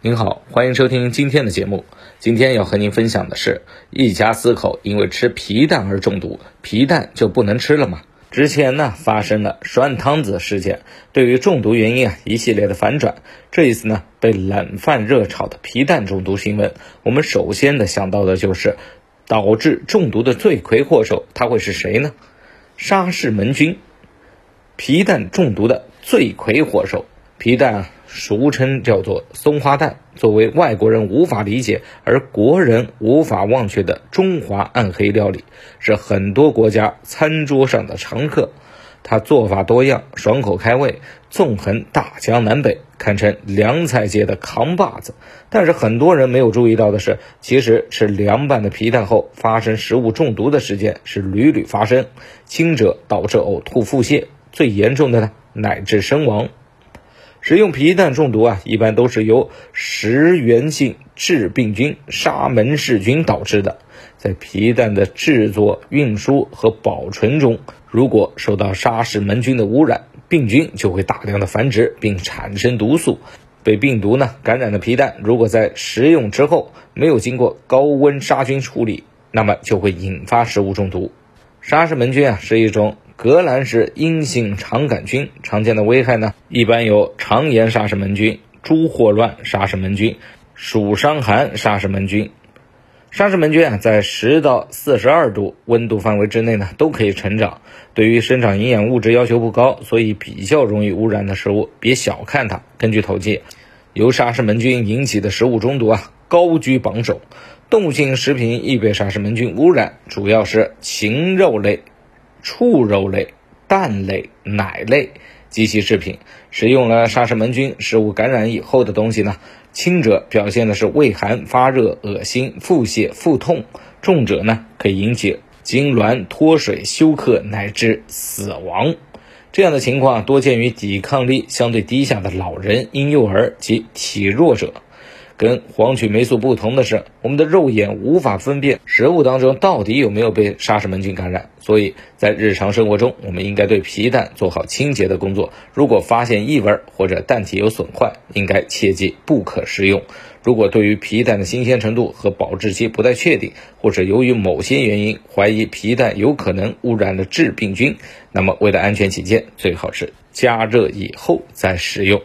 您好，欢迎收听今天的节目。今天要和您分享的是，一家四口因为吃皮蛋而中毒，皮蛋就不能吃了吗？之前呢发生了涮汤子事件，对于中毒原因啊一系列的反转。这一次呢被冷饭热炒的皮蛋中毒新闻，我们首先的想到的就是导致中毒的罪魁祸首，他会是谁呢？沙氏门菌，皮蛋中毒的罪魁祸首。皮蛋俗称叫做松花蛋，作为外国人无法理解而国人无法忘却的中华暗黑料理，是很多国家餐桌上的常客。它做法多样，爽口开胃，纵横大江南北，堪称凉菜界的扛把子。但是很多人没有注意到的是，其实吃凉拌的皮蛋后发生食物中毒的事件是屡屡发生，轻者导致呕吐腹泻，最严重的呢乃至身亡。食用皮蛋中毒啊，一般都是由食源性致病菌沙门氏菌导致的。在皮蛋的制作、运输和保存中，如果受到沙氏门菌的污染，病菌就会大量的繁殖并产生毒素。被病毒呢感染的皮蛋，如果在食用之后没有经过高温杀菌处理，那么就会引发食物中毒。沙氏门菌啊是一种。革兰氏阴性肠杆菌常见的危害呢，一般有肠炎沙氏门菌、猪霍乱沙氏门菌、鼠伤寒沙氏门菌。沙氏门菌啊，在十到四十二度温度范围之内呢，都可以成长。对于生长营养物质要求不高，所以比较容易污染的食物，别小看它。根据统计，由沙氏门菌引起的食物中毒啊，高居榜首。动物性食品易被沙氏门菌污染，主要是禽肉类。畜肉类、蛋类、奶类及其制品，使用了沙氏门菌食物感染以后的东西呢，轻者表现的是畏寒、发热、恶心、腹泻、腹痛；重者呢，可以引起痉挛、脱水、休克乃至死亡。这样的情况多见于抵抗力相对低下的老人、婴幼儿及体弱者。跟黄曲霉素不同的是，我们的肉眼无法分辨食物当中到底有没有被沙氏门菌感染，所以在日常生活中，我们应该对皮蛋做好清洁的工作。如果发现异味或者蛋体有损坏，应该切记不可食用。如果对于皮蛋的新鲜程度和保质期不太确定，或者由于某些原因怀疑皮蛋有可能污染了致病菌，那么为了安全起见，最好是加热以后再食用。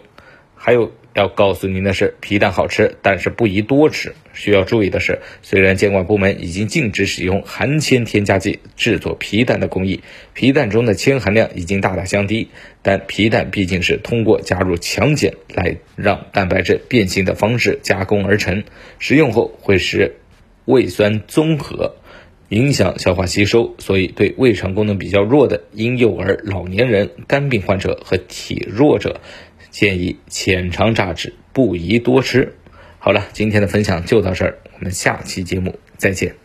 还有。要告诉您的是，皮蛋好吃，但是不宜多吃。需要注意的是，虽然监管部门已经禁止使用含铅添加剂制作皮蛋的工艺，皮蛋中的铅含量已经大大降低，但皮蛋毕竟是通过加入强碱来让蛋白质变形的方式加工而成，食用后会使胃酸综合，影响消化吸收，所以对胃肠功能比较弱的婴幼儿、老年人、肝病患者和体弱者。建议浅尝乍止，不宜多吃。好了，今天的分享就到这儿，我们下期节目再见。